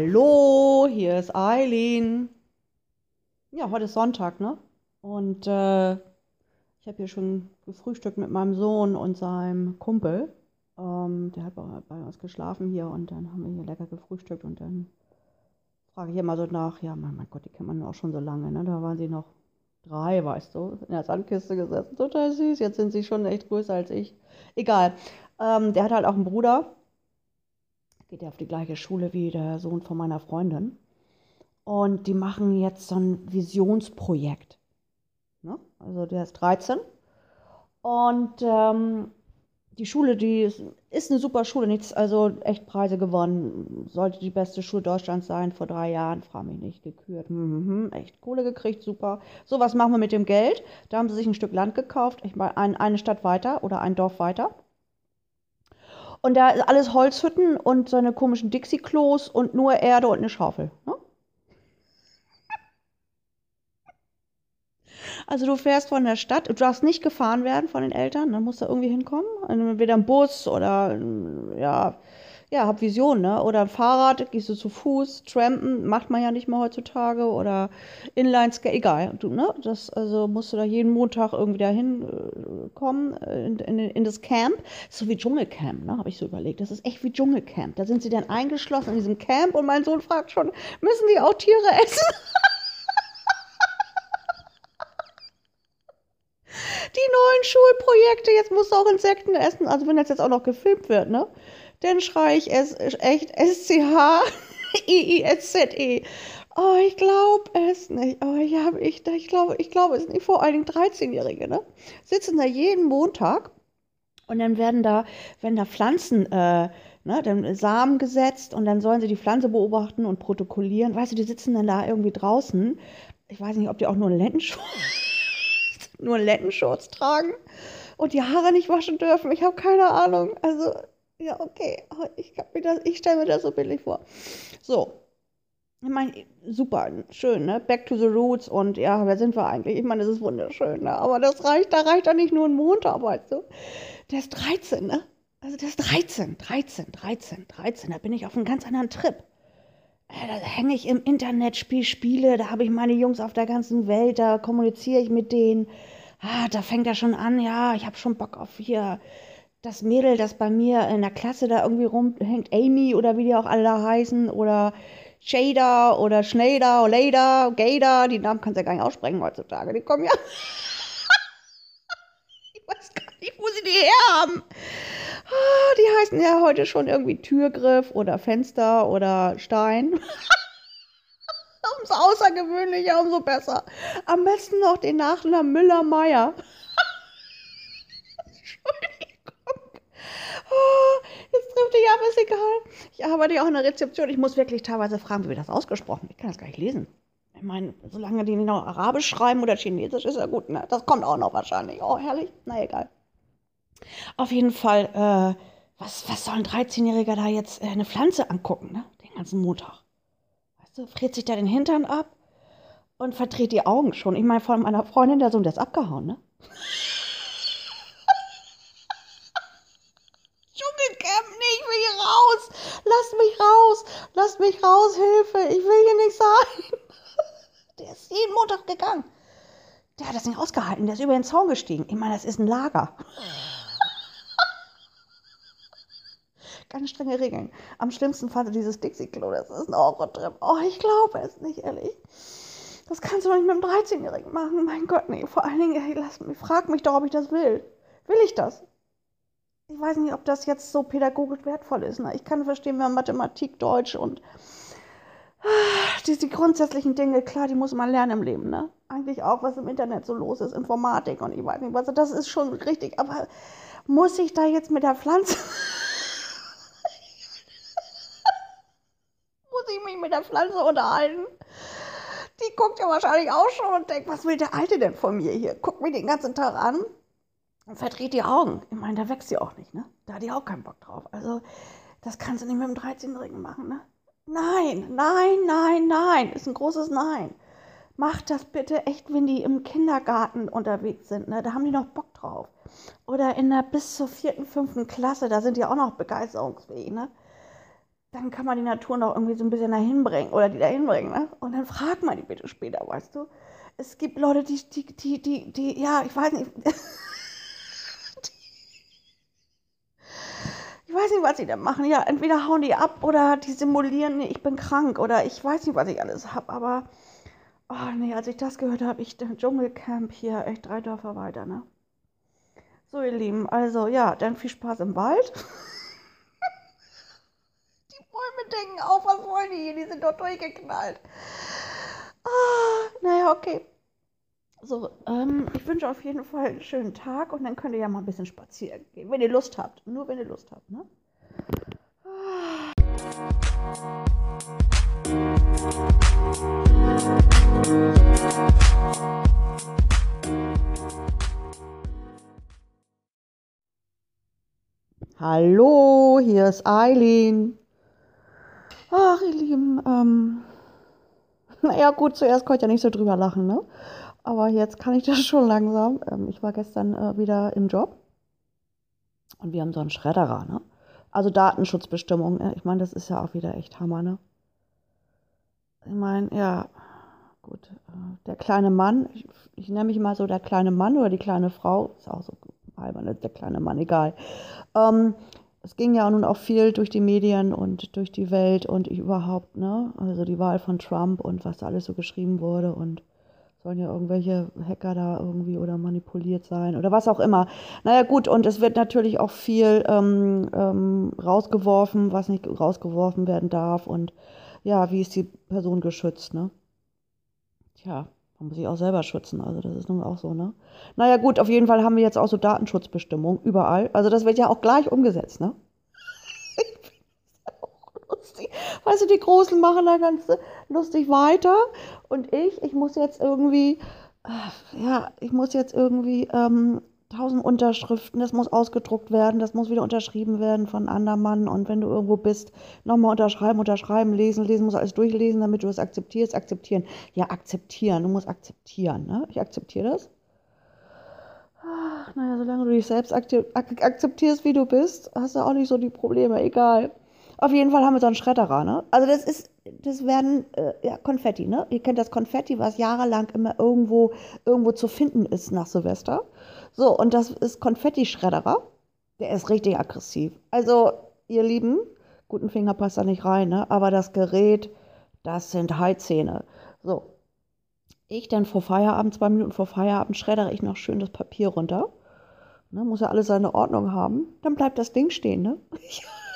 Hallo, hier ist Eileen. Ja, heute ist Sonntag, ne? Und äh, ich habe hier schon gefrühstückt mit meinem Sohn und seinem Kumpel. Ähm, der hat bei, uns geschlafen hier und dann haben wir hier lecker gefrühstückt und dann frage ich immer so nach, ja, mein, mein Gott, die kennt man auch schon so lange, ne? Da waren sie noch drei, weißt du, in der Sandkiste gesessen. Total süß. Jetzt sind sie schon echt größer als ich. Egal. Ähm, der hat halt auch einen Bruder. Geht ja auf die gleiche Schule wie der Sohn von meiner Freundin. Und die machen jetzt so ein Visionsprojekt. Ne? Also der ist 13. Und ähm, die Schule, die ist, ist, eine super Schule, nichts, also echt Preise gewonnen. Sollte die beste Schule Deutschlands sein, vor drei Jahren, frag mich nicht, gekürt. Mhm, echt Kohle gekriegt, super. So, was machen wir mit dem Geld? Da haben sie sich ein Stück Land gekauft, ich meine, ein, eine Stadt weiter oder ein Dorf weiter. Und da ist alles Holzhütten und so eine komischen Dixie-Klos und nur Erde und eine Schaufel. Ne? Also du fährst von der Stadt, du darfst nicht gefahren werden von den Eltern, dann musst du irgendwie hinkommen. Entweder ein Bus oder ja, ja, hab Vision, ne? Oder ein Fahrrad, gehst du zu Fuß, trampen, macht man ja nicht mehr heutzutage. Oder Inlineskate, egal. Du, ne? Das, also musst du da jeden Montag irgendwie da hinkommen, äh, in, in, in, das Camp. So wie Dschungelcamp, ne? Habe ich so überlegt. Das ist echt wie Dschungelcamp. Da sind sie dann eingeschlossen in diesem Camp und mein Sohn fragt schon, müssen die auch Tiere essen? die neuen Schulprojekte, jetzt musst du auch Insekten essen, also wenn das jetzt auch noch gefilmt wird, ne? Dann schreie ich es echt S-C-H-I-I-S-Z-E. Oh, ich glaube es nicht. Oh, ich ich, ich glaube, ich glaube es nicht. Vor allen Dingen 13-Jährige, ne? Sitzen da jeden Montag und dann werden da, wenn da Pflanzen, äh, ne, dann Samen gesetzt und dann sollen sie die Pflanze beobachten und protokollieren. Weißt du, die sitzen dann da irgendwie draußen. Ich weiß nicht, ob die auch nur einen Lendenschutz nur Lettenshorts tragen und die Haare nicht waschen dürfen. Ich habe keine Ahnung. Also, ja, okay. Ich, ich stelle mir das so billig vor. So. Ich meine, super, schön, ne? Back to the roots und ja, wer sind wir eigentlich? Ich meine, das ist wunderschön, ne? Aber das reicht, da reicht doch nicht nur ein Montag, weißt du? Der ist 13, ne? Also der ist 13, 13, 13, 13. Da bin ich auf einem ganz anderen Trip. Äh, da hänge ich im Internet, spiele Spiele, da habe ich meine Jungs auf der ganzen Welt, da kommuniziere ich mit denen. Ah, da fängt er schon an, ja, ich habe schon Bock auf hier das Mädel, das bei mir in der Klasse da irgendwie rumhängt, Amy oder wie die auch alle da heißen, oder Shader oder Schneider oder Lader, Gader, die Namen kannst du ja gar nicht aussprechen heutzutage, die kommen ja. ich weiß gar nicht, wo sie die herhaben. Ah, die heißen ja heute schon irgendwie Türgriff oder Fenster oder Stein. umso außergewöhnlicher, umso besser. Am besten noch den Nachnamen Müller-Meyer. Entschuldigung. Oh, jetzt trifft dich ab, ist egal. Ich arbeite ja auch in der Rezeption. Ich muss wirklich teilweise fragen, wie wird das ausgesprochen? Ich kann das gar nicht lesen. Ich meine, solange die nicht noch Arabisch schreiben oder Chinesisch, ist ja gut, ne? Das kommt auch noch wahrscheinlich. Oh, herrlich. Na egal. Auf jeden Fall, äh, was, was soll ein 13-Jähriger da jetzt äh, eine Pflanze angucken, ne? Den ganzen Montag. Weißt du, friert sich da den Hintern ab und verdreht die Augen schon. Ich meine, von meiner Freundin, der Sohn, der ist abgehauen, ne? Dschungelcamp, nee, ich will hier raus. Lasst mich raus. Lasst mich raus, Hilfe. Ich will hier nicht sein. Der ist jeden Montag gegangen. Der hat das nicht ausgehalten. Der ist über den Zaun gestiegen. Ich meine, das ist ein Lager. ganz strenge Regeln. Am schlimmsten fand er dieses Dixie-Klo, das ist ein Horror-Trip. Oh, ich glaube es nicht, ehrlich. Das kannst du doch nicht mit einem 13-Jährigen machen. Mein Gott, nee. Vor allen Dingen, ey, lass mich, frag mich doch, ob ich das will. Will ich das? Ich weiß nicht, ob das jetzt so pädagogisch wertvoll ist. Ne? Ich kann verstehen, wenn Mathematik, Deutsch und ah, die, die grundsätzlichen Dinge, klar, die muss man lernen im Leben, ne? Eigentlich auch, was im Internet so los ist, Informatik und ich weiß nicht was. Das ist schon richtig, aber muss ich da jetzt mit der Pflanze ich mich mit der Pflanze unterhalten. Die guckt ja wahrscheinlich auch schon und denkt, was will der Alte denn von mir hier? Guckt mich den ganzen Tag an verdreht die Augen. Ich meine, da wächst sie auch nicht, ne? Da hat die auch keinen Bock drauf. Also, das kannst du nicht mit einem 13-Jährigen machen, ne? Nein, nein, nein, nein. Ist ein großes Nein. Macht das bitte echt, wenn die im Kindergarten unterwegs sind, ne? Da haben die noch Bock drauf. Oder in der bis zur vierten, fünften Klasse, da sind die auch noch begeisterungsfähig, ne? dann kann man die Natur noch irgendwie so ein bisschen dahin bringen oder die dahin bringen, ne? Und dann fragt man die bitte später, weißt du? Es gibt Leute, die, die, die, die, die ja, ich weiß nicht. ich weiß nicht, was sie da machen. Ja, entweder hauen die ab oder die simulieren, ich bin krank oder ich weiß nicht, was ich alles habe. Aber, oh nee, als ich das gehört habe, ich, Dschungelcamp hier, echt drei Dörfer weiter, ne? So, ihr Lieben, also ja, dann viel Spaß im Wald. die Bäume denken auf, was wollen die hier? Die sind doch durchgeknallt. Ah, naja, okay. So, ähm, ich wünsche auf jeden Fall einen schönen Tag und dann könnt ihr ja mal ein bisschen spazieren gehen, wenn ihr Lust habt. Nur wenn ihr Lust habt, ne? Hallo, hier ist Eileen. Ach, ihr Lieben, ähm, naja, gut, zuerst konnte ich ja nicht so drüber lachen, ne? aber jetzt kann ich das schon langsam. Ähm, ich war gestern äh, wieder im Job und wir haben so einen Schredderer, ne? Also Datenschutzbestimmungen. Ne? Ich meine, das ist ja auch wieder echt Hammer, ne? Ich meine, ja, gut. Äh, der kleine Mann, ich, ich nenne mich mal so der kleine Mann oder die kleine Frau, ist auch so albern, ne? der kleine Mann, egal. Ähm, es ging ja nun auch viel durch die Medien und durch die Welt und überhaupt, ne? Also die Wahl von Trump und was da alles so geschrieben wurde und sollen ja irgendwelche Hacker da irgendwie oder manipuliert sein oder was auch immer. Naja gut, und es wird natürlich auch viel ähm, ähm, rausgeworfen, was nicht rausgeworfen werden darf und ja, wie ist die Person geschützt, ne? Tja, man muss sich auch selber schützen, also das ist nun auch so, ne? Naja gut, auf jeden Fall haben wir jetzt auch so Datenschutzbestimmungen überall. Also das wird ja auch gleich umgesetzt, ne? lustig. Weißt du, die Großen machen da ganz lustig weiter. Und ich, ich muss jetzt irgendwie, äh, ja, ich muss jetzt irgendwie ähm, tausend Unterschriften, das muss ausgedruckt werden, das muss wieder unterschrieben werden von anderem Mann. Und wenn du irgendwo bist, nochmal unterschreiben, unterschreiben, lesen, lesen, musst alles durchlesen, damit du es akzeptierst, akzeptieren. Ja, akzeptieren, du musst akzeptieren, ne? Ich akzeptiere das. Ach, naja, solange du dich selbst akzeptierst, wie du bist, hast du auch nicht so die Probleme, egal. Auf jeden Fall haben wir so einen Schredderer, ne? Also das ist, das werden, äh, ja, Konfetti, ne? Ihr kennt das Konfetti, was jahrelang immer irgendwo, irgendwo zu finden ist nach Silvester. So, und das ist Konfetti-Schredderer. Der ist richtig aggressiv. Also, ihr Lieben, guten Finger passt da nicht rein, ne? Aber das Gerät, das sind Heizähne. So. Ich dann vor Feierabend, zwei Minuten vor Feierabend, schreddere ich noch schön das Papier runter. Ne, muss ja alles seine Ordnung haben. Dann bleibt das Ding stehen, ne?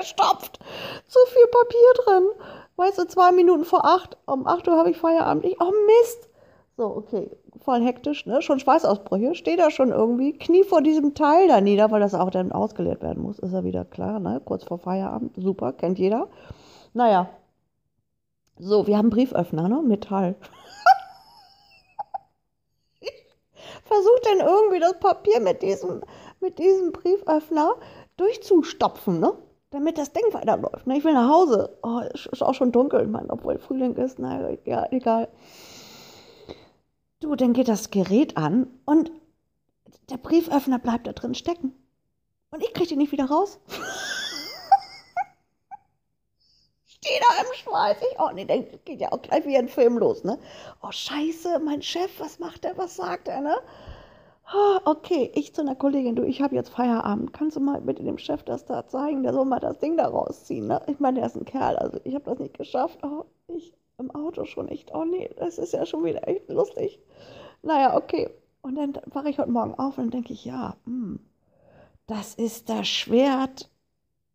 verstopft. Zu viel Papier drin. Weißt du, zwei Minuten vor acht, um acht Uhr habe ich Feierabend. Ich, oh Mist. So, okay, voll hektisch, ne? Schon Schweißausbrüche. Steht da schon irgendwie, Knie vor diesem Teil da nieder, weil das auch dann ausgeleert werden muss. Ist ja wieder klar, ne? Kurz vor Feierabend. Super, kennt jeder. Naja. So, wir haben Brieföffner, ne? Metall. Versucht dann irgendwie das Papier mit diesem, mit diesem Brieföffner durchzustopfen, ne? Damit das Ding weiterläuft. Ne? Ich will nach Hause. Oh, es ist auch schon dunkel, meine, obwohl Frühling ist. Na ja, egal. Du, dann geht das Gerät an und der Brieföffner bleibt da drin stecken. Und ich kriege den nicht wieder raus. Stehe da im Schweiß. Ich, oh nee, dann geht ja auch gleich wie ein Film los, ne? Oh, scheiße, mein Chef, was macht er, was sagt er, ne? Okay, ich zu einer Kollegin, du, ich habe jetzt Feierabend. Kannst du mal bitte dem Chef das da zeigen? Der soll mal das Ding da rausziehen. Ne? Ich meine, der ist ein Kerl, also ich habe das nicht geschafft. Oh, ich im Auto schon echt. Oh nee, das ist ja schon wieder echt lustig. Naja, okay. Und dann wache ich heute Morgen auf und denke ich, ja, hm, das ist das Schwert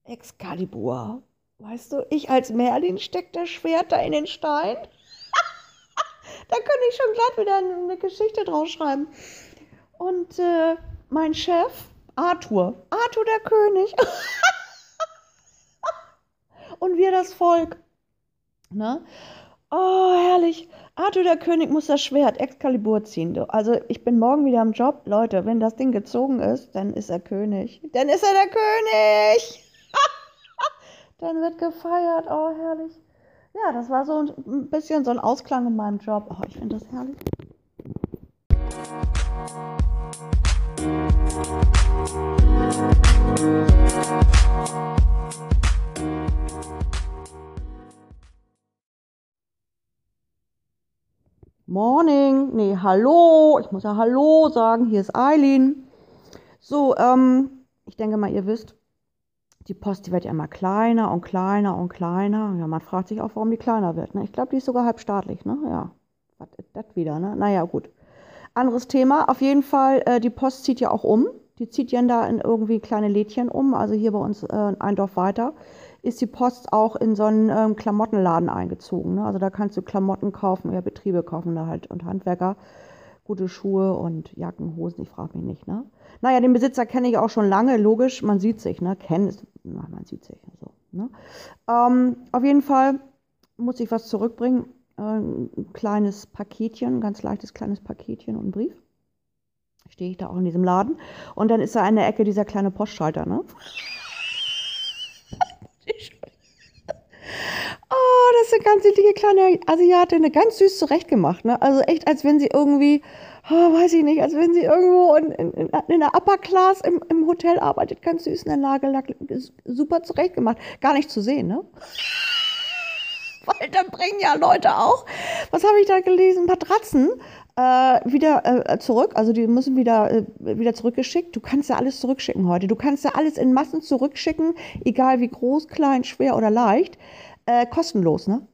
Excalibur. Weißt du, ich als Merlin stecke das Schwert da in den Stein. da könnte ich schon glatt wieder eine Geschichte draus schreiben. Und äh, mein Chef, Arthur, Arthur der König. und wir das Volk. Ne? Oh, herrlich. Arthur der König muss das Schwert Excalibur ziehen. Also ich bin morgen wieder am Job. Leute, wenn das Ding gezogen ist, dann ist er König. Dann ist er der König. dann wird gefeiert. Oh, herrlich. Ja, das war so ein bisschen so ein Ausklang in meinem Job. Oh, ich finde das herrlich. Morning, nee, hallo, ich muss ja hallo sagen, hier ist Eileen. So, ähm, ich denke mal, ihr wisst, die Post, die wird ja immer kleiner und kleiner und kleiner. Ja, man fragt sich auch, warum die kleiner wird. Ne? Ich glaube, die ist sogar halb staatlich, ne? Ja, was ist das wieder, ne? Naja, gut. Anderes Thema. Auf jeden Fall, äh, die Post zieht ja auch um. Die zieht ja da in irgendwie kleine Lädchen um. Also hier bei uns äh, ein Dorf weiter ist die Post auch in so einen ähm, Klamottenladen eingezogen. Ne? Also da kannst du Klamotten kaufen, ja, Betriebe kaufen da halt und Handwerker. Gute Schuhe und Jacken, Hosen, ich frage mich nicht. Ne? Naja, den Besitzer kenne ich auch schon lange, logisch, man sieht sich, ne? Kennen ist, na, man sieht sich. So, ne? Ähm, auf jeden Fall muss ich was zurückbringen. Ein kleines Paketchen, ein ganz leichtes kleines Paketchen und ein Brief. Stehe ich da auch in diesem Laden. Und dann ist da in der Ecke dieser kleine Postschalter, ne? Oh, das ist eine ganz niedliche kleine Asiatin, ganz süß zurechtgemacht, ne? Also echt, als wenn sie irgendwie, oh, weiß ich nicht, als wenn sie irgendwo in, in, in der Upper Class im, im Hotel arbeitet, ganz süß in der Nagellack, super zurechtgemacht. Gar nicht zu sehen, ne? Weil da bringen ja Leute auch, was habe ich da gelesen, Matratzen äh, wieder äh, zurück. Also die müssen wieder, äh, wieder zurückgeschickt. Du kannst ja alles zurückschicken heute. Du kannst ja alles in Massen zurückschicken, egal wie groß, klein, schwer oder leicht. Äh, kostenlos, ne?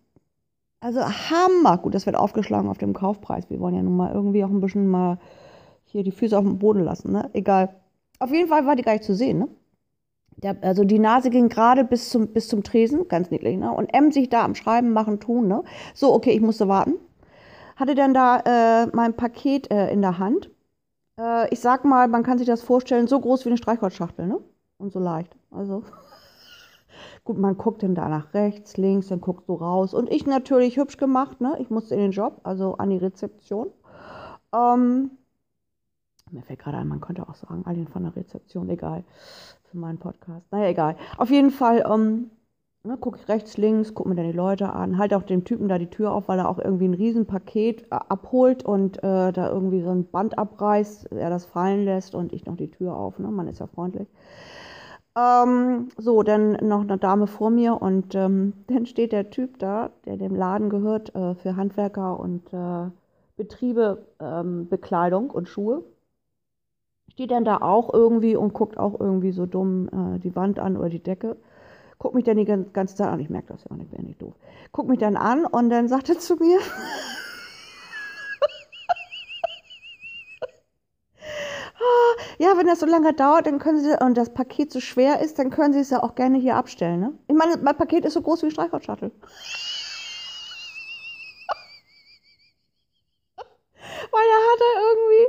Also Hammer. Gut, das wird aufgeschlagen auf dem Kaufpreis. Wir wollen ja nun mal irgendwie auch ein bisschen mal hier die Füße auf dem Boden lassen, ne? Egal. Auf jeden Fall war die gar nicht zu sehen, ne? Der, also die Nase ging gerade bis zum, bis zum Tresen, ganz niedlich, ne? Und M sich da am Schreiben, machen, tun, ne? So, okay, ich musste warten. Hatte dann da äh, mein Paket äh, in der Hand. Äh, ich sag mal, man kann sich das vorstellen, so groß wie eine Streichholzschachtel, ne? Und so leicht. Also. Gut, man guckt dann da nach rechts, links, dann guckst du raus. Und ich natürlich hübsch gemacht, ne? Ich musste in den Job, also an die Rezeption. Ähm, mir fällt gerade ein, man könnte auch sagen, Alien von der Rezeption, egal, für meinen Podcast. Naja, egal. Auf jeden Fall, ähm, ne, gucke ich rechts, links, gucke mir dann die Leute an, halte auch dem Typen da die Tür auf, weil er auch irgendwie ein Riesenpaket äh, abholt und äh, da irgendwie so ein Band abreißt, er das fallen lässt und ich noch die Tür auf, ne? Man ist ja freundlich. Ähm, so, dann noch eine Dame vor mir und ähm, dann steht der Typ da, der dem Laden gehört, äh, für Handwerker und äh, Betriebe, ähm, Bekleidung und Schuhe. Steht dann da auch irgendwie und guckt auch irgendwie so dumm äh, die Wand an oder die Decke. Guckt mich dann die ganze Zeit an, ich merke das ja auch nicht, bin nicht doof. Guckt mich dann an und dann sagt er zu mir, ja, wenn das so lange dauert, dann können Sie, und das Paket so schwer ist, dann können Sie es ja auch gerne hier abstellen. Ne? Ich meine, mein Paket ist so groß wie ein Streichholzschattel. Weil da hat er irgendwie,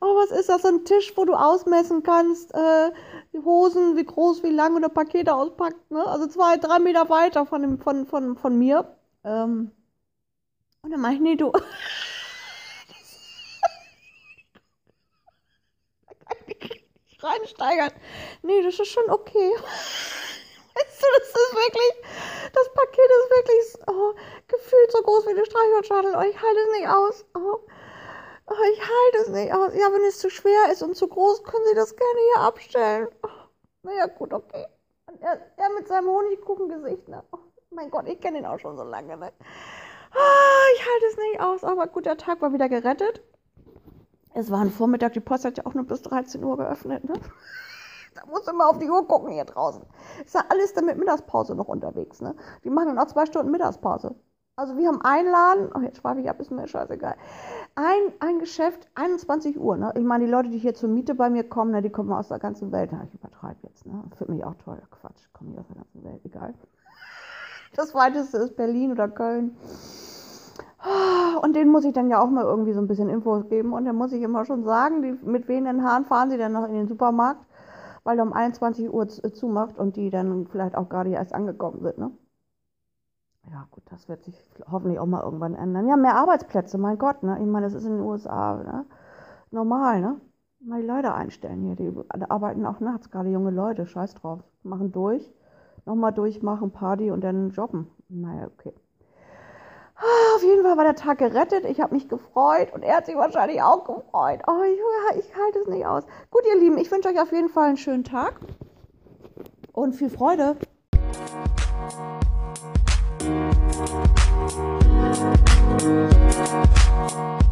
oh, was ist das, ein Tisch, wo du ausmessen kannst, äh, die Hosen, wie groß, wie lang oder Pakete auspackt, ne? Also zwei, drei Meter weiter von, dem, von, von, von mir. Ähm, und dann meine ich, nee, du. reinsteigern. Nee, das ist schon okay. Weißt du, das ist wirklich, das Paket ist wirklich oh, gefühlt so groß wie eine Streichholzschachtel. Oh, ich halte es nicht aus. Oh. Oh. ich halte es nicht aus. Ja, wenn es zu schwer ist und zu groß, können Sie das gerne hier abstellen. Oh, naja, gut, okay. Und er, er mit seinem Honigkuchengesicht, ne? Oh, mein Gott, ich kenne ihn auch schon so lange, ne? Oh, ich halte es nicht aus. Aber gut, der Tag war wieder gerettet. Es war ein Vormittag, die Post hat ja auch nur bis 13 Uhr geöffnet. Ne? Da muss immer auf die Uhr gucken hier draußen. Ist ja alles dann mit Mittagspause noch unterwegs. Ne? Die machen dann auch zwei Stunden Mittagspause. Also wir haben einen Laden, oh, jetzt schweife ich ab, ist mir scheißegal. Ein, ein Geschäft, 21 Uhr. Ne? Ich meine, die Leute, die hier zur Miete bei mir kommen, ne, die kommen aus der ganzen Welt. Ich übertreibe jetzt. Ne? Für mich auch toll. Quatsch, kommen die aus der ganzen Welt, egal. Das weiteste ist Berlin oder Köln. Und denen muss ich dann ja auch mal irgendwie so ein bisschen Infos geben. Und dann muss ich immer schon sagen, die, mit wenigen Haaren fahren sie dann noch in den Supermarkt, weil er um 21 Uhr zumacht und die dann vielleicht auch gerade erst angekommen sind. Ne? Ja, gut, das wird sich hoffentlich auch mal irgendwann ändern. Ja, mehr Arbeitsplätze, mein Gott. Ne? Ich meine, das ist in den USA ne? normal. Ne? Mal die Leute einstellen hier. Die arbeiten auch nachts, gerade junge Leute. Scheiß drauf. Machen durch, nochmal durchmachen, Party und dann jobben. Naja, okay. Auf jeden Fall war der Tag gerettet. Ich habe mich gefreut und er hat sich wahrscheinlich auch gefreut. Oh, ich, ich halte es nicht aus. Gut, ihr Lieben, ich wünsche euch auf jeden Fall einen schönen Tag und viel Freude. Thank you.